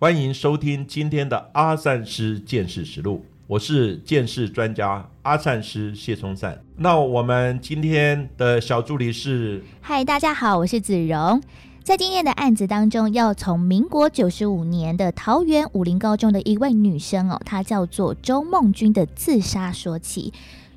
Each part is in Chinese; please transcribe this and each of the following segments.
欢迎收听今天的阿善师见识实录。我是见识专家阿善师谢松善。那我们今天的小助理是嗨，大家好，我是子荣。在今天的案子当中，要从民国九十五年的桃园武林高中的一位女生哦，她叫做周梦君的自杀说起。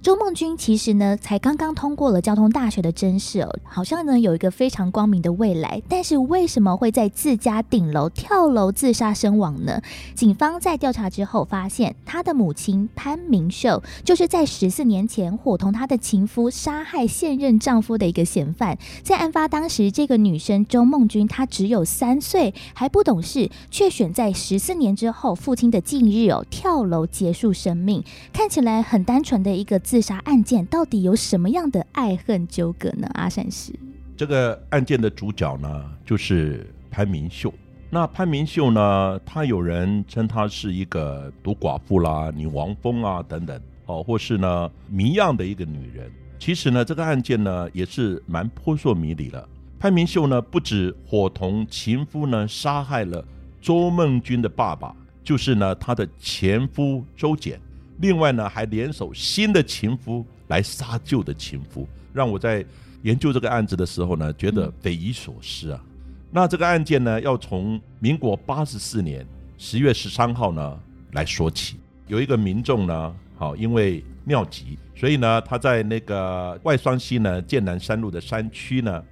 周梦君其实呢，才刚刚通过了交通大学的真试哦，好像呢有一个非常光明的未来。但是为什么会在自家顶楼跳楼自杀身亡呢？警方在调查之后发现，她的母亲潘明秀就是在十四年前伙同她的情夫杀害现任丈夫的一个嫌犯。在案发当时，这个女生周梦君她只有三岁，还不懂事，却选在十四年之后父亲的忌日哦跳楼结束生命。看起来很单纯的一个自自杀案件，到底有什么样的爱恨纠葛呢？阿善师，这个案件的主角呢，就是潘明秀。那潘明秀呢，她有人称她是一个独寡妇啦、女王蜂啊等等，哦，或是呢谜样的一个女人。其实呢，这个案件呢也是蛮扑朔迷离了。潘明秀呢，不止伙同情夫呢杀害了周梦君的爸爸，就是呢她的前夫周简。另外呢，还联手新的情夫来杀旧的情夫，让我在研究这个案子的时候呢，觉得匪夷所思啊。那这个案件呢，要从民国八十四年十月十三号呢来说起。有一个民众呢，好，因为尿急，所以呢，他在那个外双溪呢剑南山路的山区呢，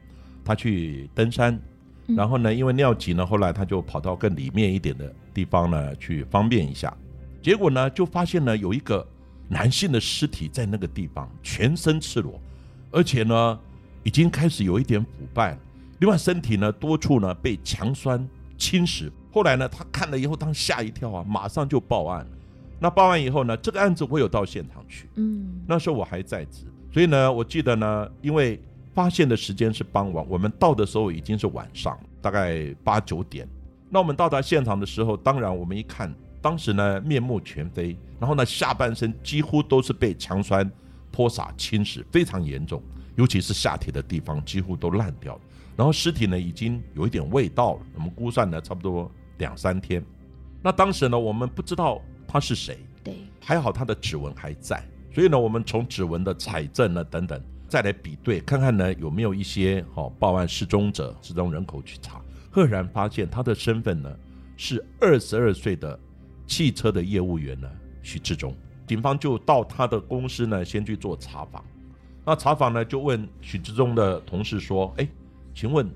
他去登山，然后呢，因为尿急呢，后来他就跑到更里面一点的地方呢去方便一下。结果呢，就发现呢有一个男性的尸体在那个地方，全身赤裸，而且呢已经开始有一点腐败了。另外，身体呢多处呢被强酸侵蚀。后来呢，他看了以后，当吓一跳啊，马上就报案。那报案以后呢，这个案子我有到现场去，嗯，那时候我还在职，所以呢，我记得呢，因为发现的时间是傍晚，我们到的时候已经是晚上，大概八九点。那我们到达现场的时候，当然我们一看。当时呢，面目全非，然后呢，下半身几乎都是被强酸泼洒侵蚀，非常严重，尤其是下体的地方几乎都烂掉了。然后尸体呢，已经有一点味道了。我们估算呢，差不多两三天。那当时呢，我们不知道他是谁，对，还好他的指纹还在，所以呢，我们从指纹的采证呢等等，再来比对，看看呢有没有一些好报案失踪者、失踪人口去查，赫然发现他的身份呢是二十二岁的。汽车的业务员呢，许志忠，警方就到他的公司呢，先去做查访。那查访呢，就问许志忠的同事说：“哎，请问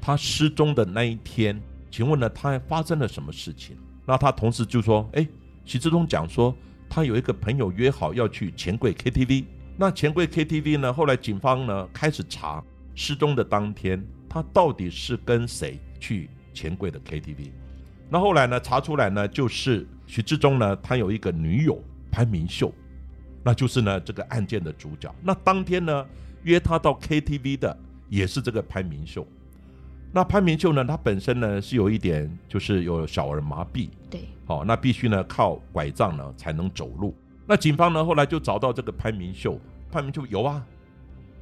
他失踪的那一天，请问呢，他发生了什么事情？”那他同事就说：“哎，许志忠讲说，他有一个朋友约好要去钱柜 KTV。那钱柜 KTV 呢，后来警方呢开始查失踪的当天，他到底是跟谁去钱柜的 KTV。”那后来呢？查出来呢，就是许志忠呢，他有一个女友潘明秀，那就是呢这个案件的主角。那当天呢约他到 KTV 的也是这个潘明秀。那潘明秀呢，他本身呢是有一点就是有小儿麻痹，对，好，那必须呢靠拐杖呢才能走路。那警方呢后来就找到这个潘明秀，潘明秀有啊，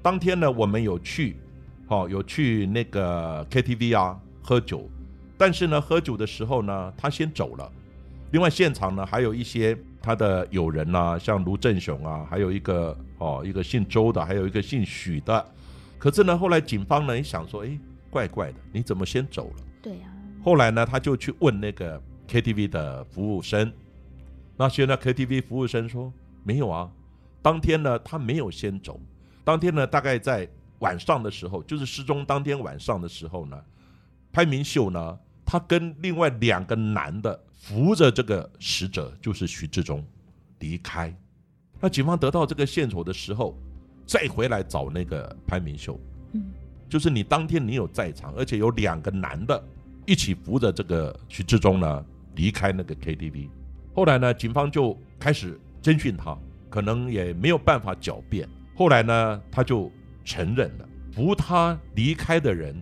当天呢我们有去，好有去那个 KTV 啊喝酒。但是呢，喝酒的时候呢，他先走了。另外，现场呢还有一些他的友人呐，像卢正雄啊，还有一个哦，一个姓周的，还有一个姓许的。可是呢，后来警方呢一想说，哎，怪怪的，你怎么先走了？对呀。后来呢，他就去问那个 KTV 的服务生。那些呢 KTV 服务生说，没有啊，当天呢他没有先走。当天呢，大概在晚上的时候，就是失踪当天晚上的时候呢，潘明秀呢。他跟另外两个男的扶着这个死者，就是徐志忠离开。那警方得到这个线索的时候，再回来找那个潘明秀，嗯，就是你当天你有在场，而且有两个男的一起扶着这个徐志忠呢离开那个 KTV。后来呢，警方就开始侦讯他，可能也没有办法狡辩。后来呢，他就承认了，扶他离开的人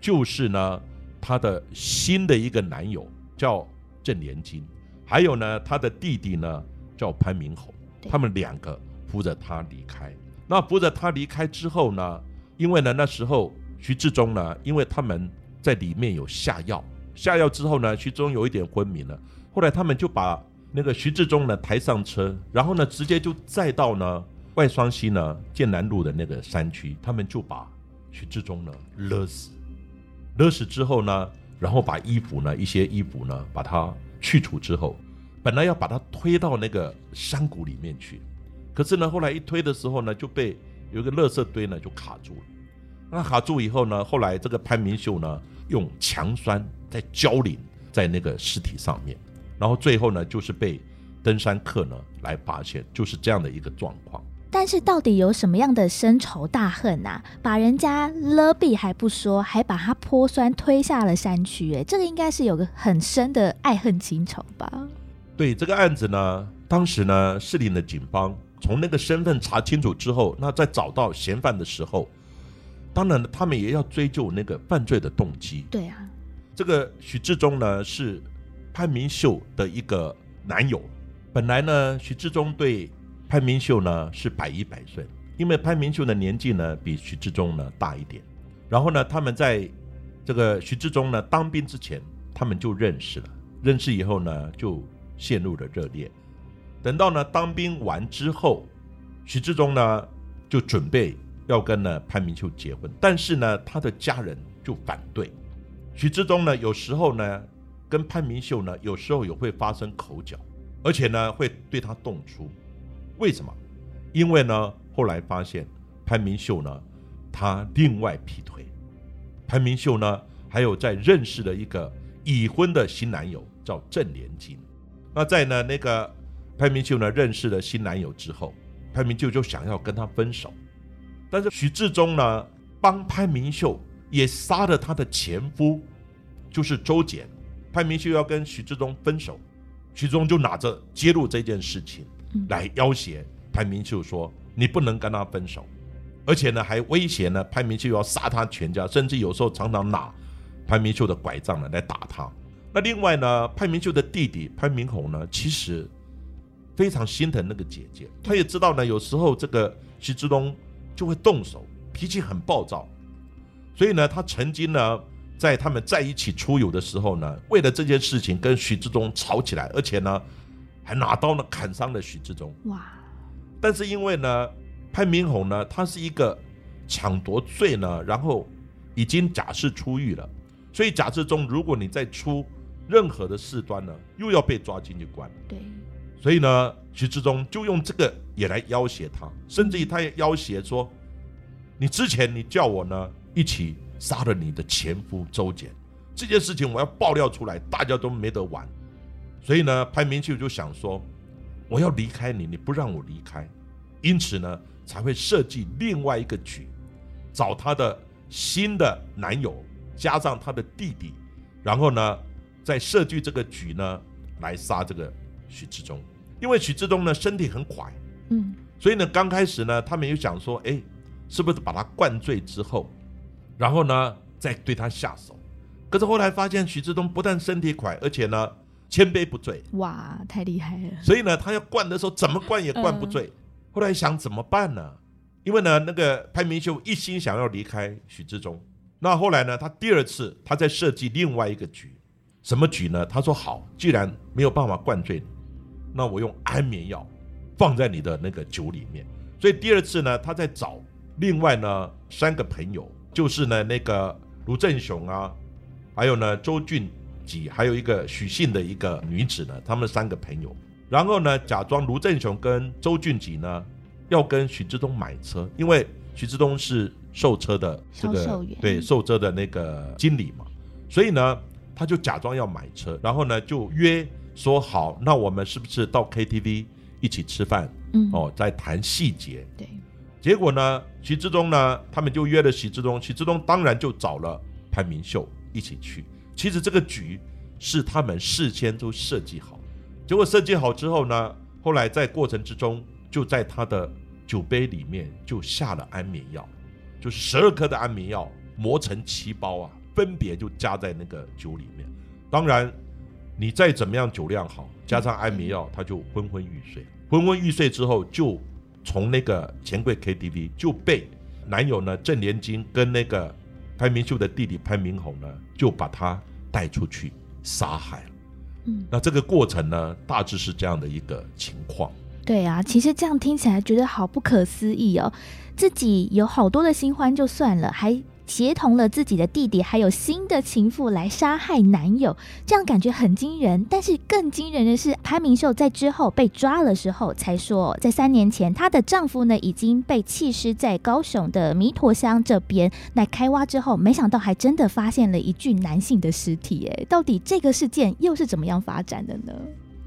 就是呢他的新的一个男友叫郑连金，还有呢她的弟弟呢叫潘明宏，对。他们两个扶着她离开。那扶着她离开之后呢，因为呢那时候徐志忠呢，因为他们在里面有下药，下药之后呢，徐志忠有一点昏迷了。后来他们就把那个徐志忠呢抬上车，然后呢直接就载到呢外双溪呢剑南路的那个山区，他们就把徐志忠呢勒死，勒死之后呢，然后把衣服呢一些衣服呢把它去除之后，本来要把它推到那个山谷里面去，可是呢后来一推的时候呢就被有一个垃圾堆呢就卡住了。那卡住以后呢，后来这个潘明秀呢用强酸在浇淋在那个尸体上面，然后最后呢就是被登山客呢来发现，就是这样的一个状况。但是到底有什么样的深仇大恨呐、把人家勒毙还不说，还把他泼酸推下了山区，哎，这个应该是有个很深的爱恨情仇吧？对这个案子呢，当时呢市里的警方从那个身份查清楚之后，那在找到嫌犯的时候，当然他们也要追究那个犯罪的动机。对啊，这个许志忠呢是潘明秀的一个男友。本来呢，许志忠对潘明秀呢是百依百顺，因为潘明秀的年纪呢比许志忠呢大一点。然后呢，他们在这个许志忠呢当兵之前，他们就认识了。认识以后呢，就陷入了热恋。等到呢当兵完之后，徐志忠呢就准备要跟呢潘明秀结婚，但是呢他的家人就反对。徐志忠呢有时候呢跟潘明秀呢有时候也会发生口角，而且呢会对他动粗。为什么？因为呢后来发现潘明秀呢他另外劈腿，潘明秀呢还有在认识了一个已婚的新男友叫郑连金。那在呢那个潘明秀呢认识了新男友之后，潘明秀就想要跟他分手，但是许志忠呢帮潘明秀也杀了他的前夫，就是周简。潘明秀要跟许志忠分手，许志忠就拿着揭露这件事情来要挟潘明秀说：“你不能跟他分手。”而且呢，还威胁呢潘明秀要杀他全家，甚至有时候常常拿潘明秀的拐杖呢来打他。那另外呢，潘明秀的弟弟潘明宏呢，其实非常心疼那个姐姐，他也知道呢，有时候这个徐志东就会动手，脾气很暴躁，所以呢，他曾经呢，在他们在一起出游的时候呢，为了这件事情跟徐志东吵起来，而且呢，还拿刀呢砍伤了许志忠。哇，但是因为呢，潘明宏呢，他是一个抢夺罪呢，然后已经假释出狱了，所以假释中，如果你再出任何的事端呢，又要被抓进去关。对，所以呢，徐志忠就用这个也来要挟他，甚至于他也要挟说：“你之前你叫我呢一起杀了你的前夫周简，这件事情我要爆料出来，大家都没得玩。”所以呢，潘明秀就想说：“我要离开你，你不让我离开，因此呢，才会设计另外一个局，找她的新的男友加上她的弟弟，然后呢，再设计这个局呢，来杀这个许志忠。因为许志忠呢身体很垮，嗯，所以呢，刚开始呢，他们又想说，哎，是不是把他灌醉之后，然后呢，再对他下手？可是后来发现，许志忠不但身体垮，而且呢，千杯不醉，哇，太厉害了，所以呢，他要灌的时候怎么灌也灌不醉。后来想怎么办呢？因为呢，那个潘明秀一心想要离开许志忠，那后来呢，他第二次他在设计另外一个局，什么局呢？他说好，既然没有办法灌醉你，那我用安眠药放在你的那个酒里面。所以第二次呢，他在找另外呢三个朋友，就是呢那个卢正雄啊，还有呢周俊吉，还有一个许姓的一个女子呢，他们三个朋友，然后呢假装卢正雄跟周俊吉呢要跟许志东买车，因为许志东是售车的这个对售车的那个经理嘛，所以呢他就假装要买车，然后呢就约说好，那我们是不是到 KTV 一起吃饭？嗯，哦，在谈细节。对，结果呢，徐志东呢，他们就约了徐志东，徐志东当然就找了潘明秀一起去。其实这个局是他们事先都设计好，结果设计好之后呢，后来在过程之中，就在他的酒杯里面就下了安眠药，就十二颗的安眠药磨成七包啊，分别就加在那个酒里面。当然，你再怎么样酒量好，加上安眠药，他就昏昏欲睡。昏昏欲睡之后，就从那个钱柜 KTV 就被男友呢郑连金跟那个潘明秀的弟弟潘明宏呢，就把他带出去杀害了。嗯，那这个过程呢，大致是这样的一个情况。对啊，其实这样听起来觉得好不可思议哦，自己有好多的新欢就算了，还。协同了自己的弟弟，还有新的情妇来杀害男友，这样感觉很惊人。但是更惊人的是，潘明秀在之后被抓了时候，才说在三年前，她的丈夫呢已经被弃尸在高雄的弥陀乡这边。那开挖之后，没想到还真的发现了一具男性的尸体。哎，到底这个事件又是怎么样发展的呢？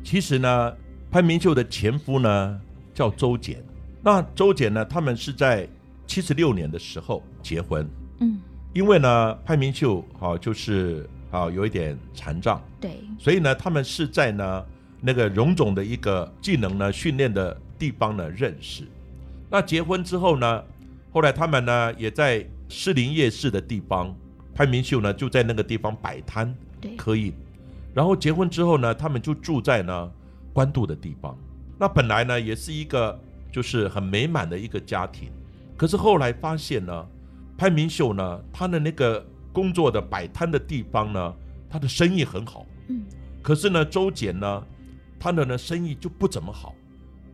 其实呢，潘明秀的前夫呢叫周简，那周简呢，他们是在七十六年的时候结婚。嗯，因为呢，潘明秀好就是啊有一点残障，对，所以呢，他们是在呢那个荣总的一个技能呢训练的地方呢认识。那结婚之后呢，后来他们呢也在士林夜市的地方，潘明秀呢就在那个地方摆摊，对，可以。然后结婚之后呢，他们就住在呢官渡的地方。那本来呢也是一个就是很美满的一个家庭，可是后来发现呢。潘明秀呢，他的那个工作的摆摊的地方呢，他的生意很好。嗯。可是呢，周简呢，他的呢生意就不怎么好。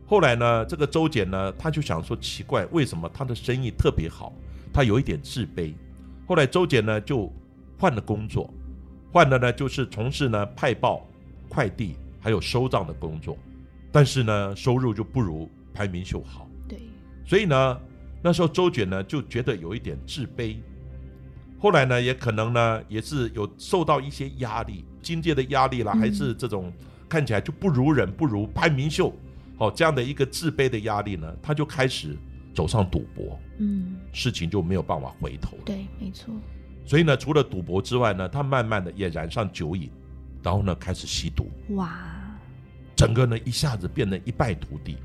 后来呢，这个周简呢，他就想说奇怪，为什么他的生意特别好？他有一点自卑。后来周简呢就换了工作，换了呢就是从事呢派报、快递还有收账的工作，但是呢收入就不如潘明秀好。对。所以呢。那时候周卷呢就觉得有一点自卑，后来呢也可能呢也是有受到一些压力，经济的压力啦，还是这种看起来就不如人、不如潘明秀，哦这样的一个自卑的压力呢，他就开始走上赌博，嗯，事情就没有办法回头了。对，没错。所以呢，除了赌博之外呢，他慢慢的也染上酒瘾，然后呢开始吸毒，哇，整个呢一下子变得一败涂地。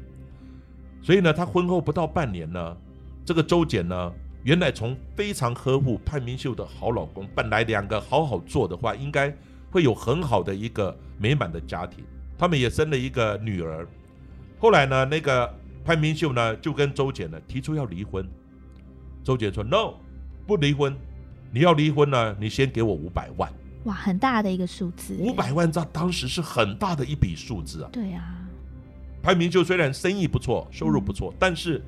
所以呢，他婚后不到半年呢。这个周简呢，原来从非常呵护潘明秀的好老公，本来两个好好做的话，应该会有很好的一个美满的家庭。他们也生了一个女儿。后来呢，那个潘明秀呢，就跟周简呢提出要离婚。周简说：“No，不离婚。你要离婚呢，你先给我五百万。”哇，很大的一个数字。五百万在当时是很大的一笔数字啊。对啊。潘明秀虽然生意不错，收入不错，但是。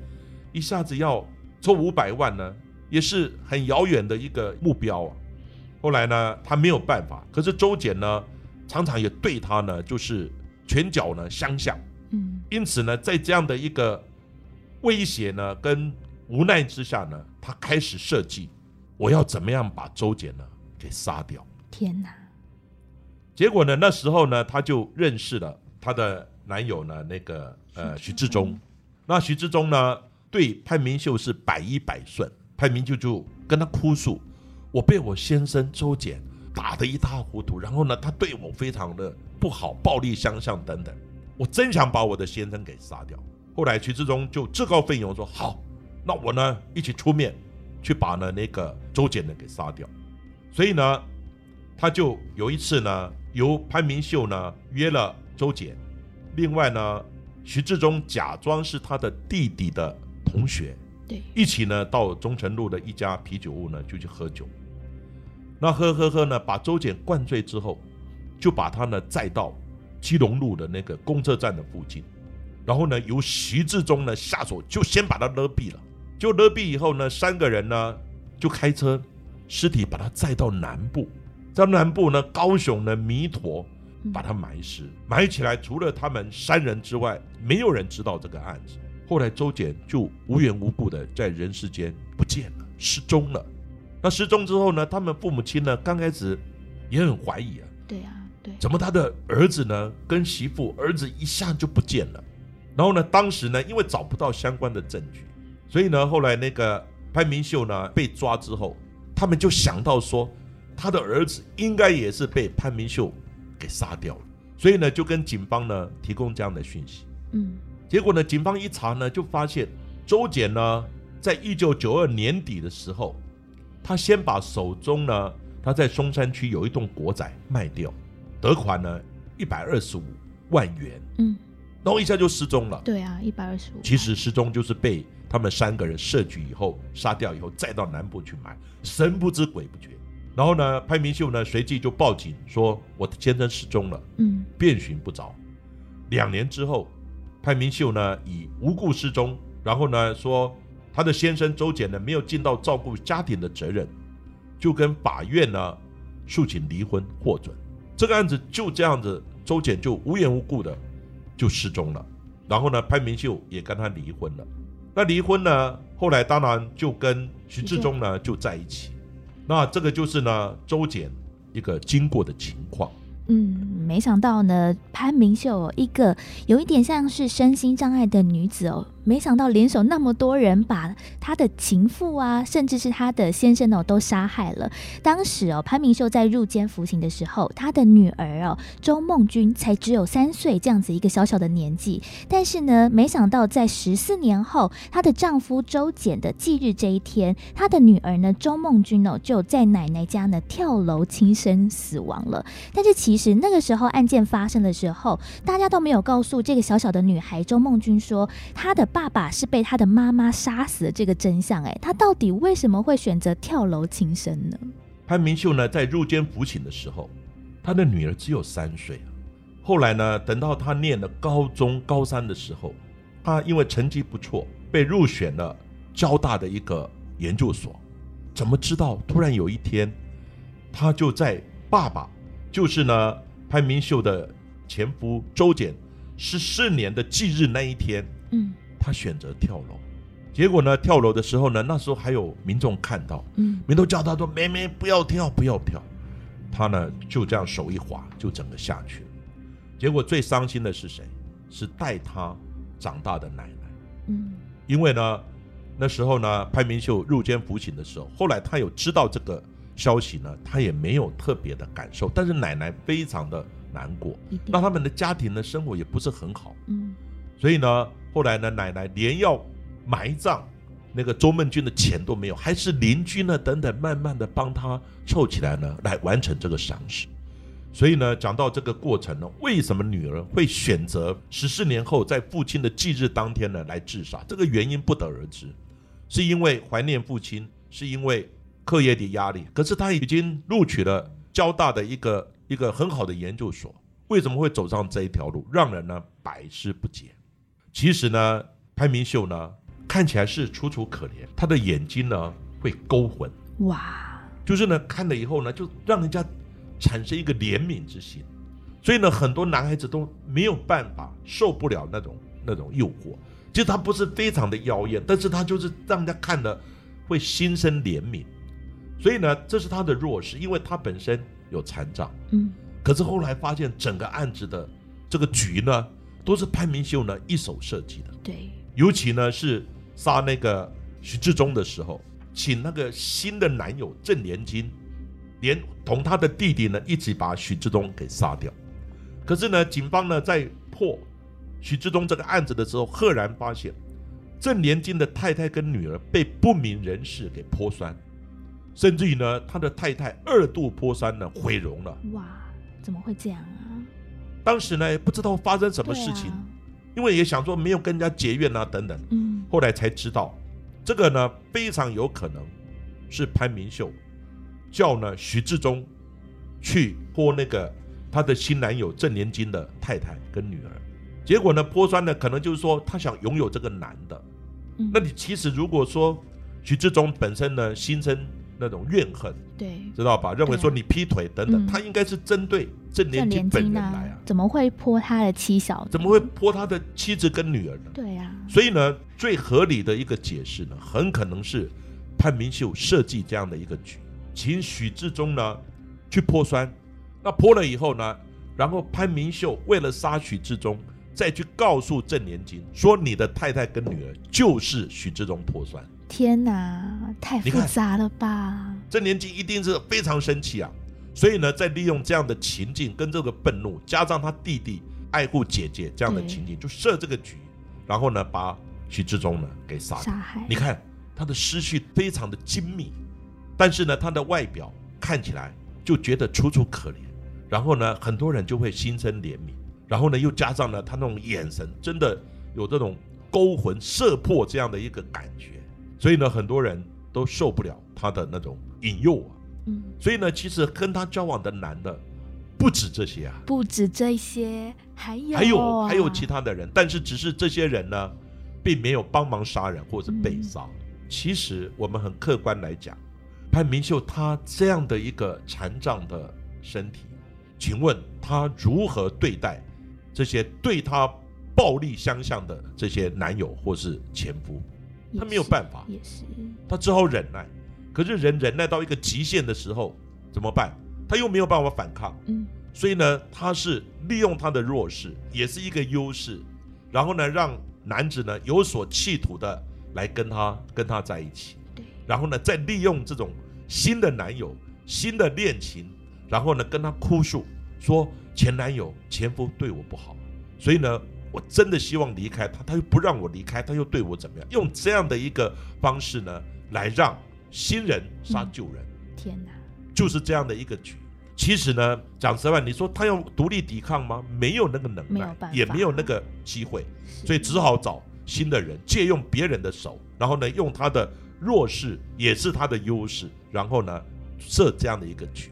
一下子要凑五百万呢，也是很遥远的一个目标啊。后来呢，他没有办法，可是周简呢，常常也对他呢，就是拳脚呢相向。嗯，因此呢，在这样的一个威胁呢跟无奈之下呢，他开始设计，我要怎么样把周简呢给杀掉。天哪！结果呢，那时候呢，他就认识了他的男友呢，那个呃徐志忠。那徐志忠呢？对潘明秀是百依百顺，潘明秀就跟他哭诉：“我被我先生周简打得一塌糊涂，然后呢，他对我非常的不好，暴力相向等等。我真想把我的先生给杀掉。”后来徐志忠就自告奋勇说：“好，那我呢一起出面去把呢那个周简呢给杀掉。”所以呢，他就有一次呢，由潘明秀呢约了周简，另外呢，徐志忠假装是他的弟弟的。同学，对，一起呢到中城路的一家啤酒屋呢就去喝酒。那喝喝喝呢，把周简灌醉之后，就把他呢载到基隆路的那个公车站的附近，然后呢由徐志忠呢下手，就先把他勒毙了。就勒毙以后呢，三个人呢就开车，尸体把他载到南部，在南部呢高雄呢弥陀把他埋尸，埋起来，除了他们三人之外，没有人知道这个案子。后来周简就无缘无故的在人世间不见了，失踪了。那失踪之后呢？他们父母亲呢？刚开始也很怀疑啊。对啊，对。怎么他的儿子呢？跟媳妇儿子一下就不见了。然后呢？当时呢？因为找不到相关的证据，所以呢？后来那个潘明秀呢被抓之后，他们就想到说，他的儿子应该也是被潘明秀给杀掉了。所以呢，就跟警方呢提供这样的讯息。嗯结果呢，警方一查呢，就发现周检呢，在一九九二年底的时候，他先把手中呢，他在松山区有一栋国宅卖掉，得款呢一百二十五万元，嗯，然后一下就失踪了。对啊，一百二十五。其实失踪就是被他们三个人设局以后杀掉以后，再到南部去买，神不知鬼不觉。然后呢，潘明秀呢随即就报警说，我的先生失踪了，嗯遍寻不着。两年之后，潘明秀呢以无故失踪，然后呢说他的先生周简呢没有尽到照顾家庭的责任，就跟法院呢诉请离婚获准。这个案子就这样子，周简就无缘无故的就失踪了。然后呢，潘明秀也跟他离婚了。那离婚呢，后来当然就跟徐志忠呢就在一起。那这个就是呢周简一个经过的情况。嗯，没想到呢，潘明秀哦一个有一点像是身心障碍的女子哦，没想到联手那么多人，把她的情妇啊，甚至是她的先生哦，都杀害了。当时哦，潘明秀在入监服刑的时候，她的女儿哦周梦君才只有三岁，这样子一个小小的年纪。但是呢，没想到在十四年后，她的丈夫周简的忌日这一天，她的女儿呢周梦君哦就在奶奶家呢跳楼轻生死亡了。但是其实那个时候案件发生的时候，大家都没有告诉这个小小的女孩周梦君说，她的爸爸是被他的妈妈杀死的这个真相。哎，他到底为什么会选择跳楼轻生呢？潘明秀呢，在入监服刑的时候，他的女儿只有三岁啊。后来呢，等到他念了高中高三的时候，他因为成绩不错，被入选了交大的一个研究所。怎么知道？突然有一天，他就在爸爸，就是呢潘明秀的前夫周简十四年的忌日那一天，嗯他选择跳楼。结果呢，跳楼的时候呢，那时候还有民众看到，嗯民众叫他说：“妹妹不要跳，不要跳。”他呢就这样手一滑，就整个下去了。结果最伤心的是谁？是带他长大的奶奶，嗯因为呢那时候呢潘明秀入监服刑的时候，后来他有知道这个消息呢，他也没有特别的感受，但是奶奶非常的难过，那他们的家庭的生活也不是很好。嗯所以呢，后来呢，奶奶连要埋葬那个周梦君的钱都没有，还是邻居呢等等，慢慢的帮他凑起来呢，来完成这个丧事。所以呢，讲到这个过程呢，为什么女儿会选择十四年后在父亲的忌日当天呢来自杀？这个原因不得而知，是因为怀念父亲，是因为课业的压力。可是他已经录取了交大的一个一个很好的研究所，为什么会走上这一条路，让人呢百思不解。其实呢，潘明秀呢看起来是楚楚可怜，他的眼睛呢会勾魂，哇就是呢看了以后呢，就让人家产生一个怜悯之心。所以呢，很多男孩子都没有办法受不了那种那种诱惑。其实他不是非常的妖艳，但是他就是让人家看了会心生怜悯。所以呢，这是他的弱势，因为他本身有残障。嗯可是后来发现，整个案子的这个局呢，都是潘明秀呢一手设计的。对尤其呢是杀那个徐志忠的时候，请那个新的男友郑连金，连同他的弟弟呢一起把徐志忠给杀掉。可是呢，警方呢在破徐志忠这个案子的时候，赫然发现郑连金的太太跟女儿被不明人士给泼酸，甚至于呢，他的太太二度泼酸呢毁容了。哇，怎么会这样啊？当时呢也不知道发生什么事情，啊因为也想说没有跟人家结怨啊等等。嗯后来才知道，这个呢非常有可能是潘明秀叫呢徐志忠去泼那个他的新男友郑连金的太太跟女儿，结果呢泼酸呢可能就是说他想拥有这个男的。嗯那你其实如果说徐志忠本身呢心生那种怨恨，对知道吧？认为说你劈腿等等，嗯他应该是针对郑郑连金本人来啊，，啊怎么会泼他的妻小？怎么会泼他的妻子跟女儿呢？对啊，所以呢，最合理的一个解释呢，很可能是潘明秀设计这样的一个局，请许志忠呢去泼酸，那泼了以后呢，然后潘明秀为了杀许志忠，再去告诉郑连金说你的太太跟女儿就是许志忠泼酸，天哪，太复杂了吧？郑连金一定是非常生气啊，所以呢，在利用这样的情境跟这个愤怒，加上他弟弟爱护姐姐这样的情境，就设这个局，然后呢，把徐志忠呢给杀杀害。你看他的思绪非常的精密，但是呢，他的外表看起来就觉得楚楚可怜，然后呢，很多人就会心生怜悯，然后呢，又加上呢，他那种眼神真的有这种勾魂摄魄这样的一个感觉，所以呢，很多人都受不了他的那种引诱啊。嗯，所以呢，其实跟他交往的男的不止这些啊，不止这些，还有还有啊还有其他的人，但是只是这些人呢，并没有帮忙杀人或者被杀。其实我们很客观来讲，潘明秀他这样的一个残障的身体，请问他如何对待这些对他暴力相向的这些男友或是前夫？也他没有办法也是他只好忍耐。可是人忍耐到一个极限的时候怎么办？他又没有办法反抗，嗯所以呢，他是利用他的弱势，也是一个优势，然后呢，让男子呢有所企图的来跟他跟他在一起，对然后呢，再利用这种新的男友、新的恋情，然后呢跟他哭诉说前男友、前夫对我不好，所以呢，我真的希望离开他，他又不让我离开，他又对我怎么样？用这样的一个方式呢，来让新人杀嗯旧人。天哪，就是这样的一个局。其实呢，讲实话，你说他要独立抵抗吗？没有那个能耐也没有那个机会，所以只好找新的人，借用别人的手，然后呢，用他的弱势也是他的优势，然后呢，设这样的一个局。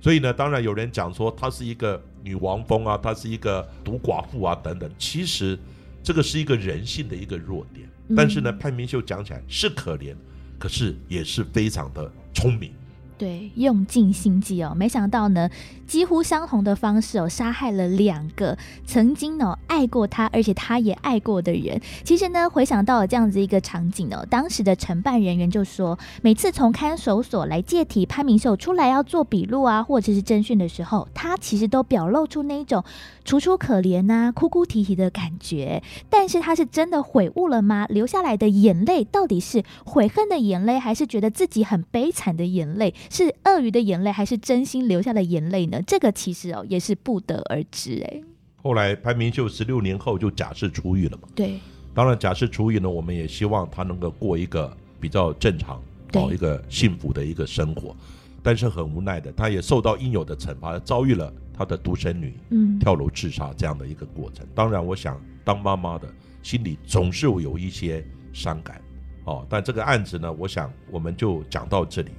所以呢，当然有人讲说他是一个女王风啊，她是一个独寡妇啊等等。其实这个是一个人性的一个弱点，嗯但是呢，潘明秀讲起来是可怜，可是也是非常的聪明。对，用尽心机哦，没想到呢，几乎相同的方式哦，杀害了两个曾经呢爱过他，而且他也爱过的人。其实呢，回想到了这样子一个场景哦，当时的承办人员就说，每次从看守所来借题潘明秀出来要做笔录啊，或者是侦讯的时候，他其实都表露出那一种楚楚可怜呐、哭哭啼啼的感觉。但是他是真的悔悟了吗？流下来的眼泪到底是悔恨的眼泪，还是觉得自己很悲惨的眼泪？是鳄鱼的眼泪，还是真心流下的眼泪呢？这个其实哦也是不得而知哎。后来潘明秀十六年后就假释出狱了嘛。对，当然，假释出狱呢，我们也希望他能够过一个比较正常、对哦一个幸福的一个生活。但是很无奈的，他也受到应有的惩罚，遭遇了他的独生女嗯，跳楼自杀这样的一个过程。当然，我想当妈妈的心里总是有一些伤感哦。但这个案子呢，我想我们就讲到这里。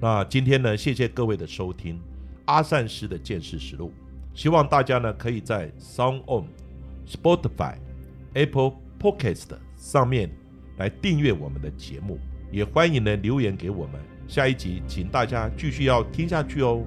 那今天呢，谢谢各位的收听，阿善师的见识实录。希望大家呢可以在 Sound On、Spotify、Apple Podcast 上面来订阅我们的节目，也欢迎呢留言给我们。下一集请大家继续要听下去哦。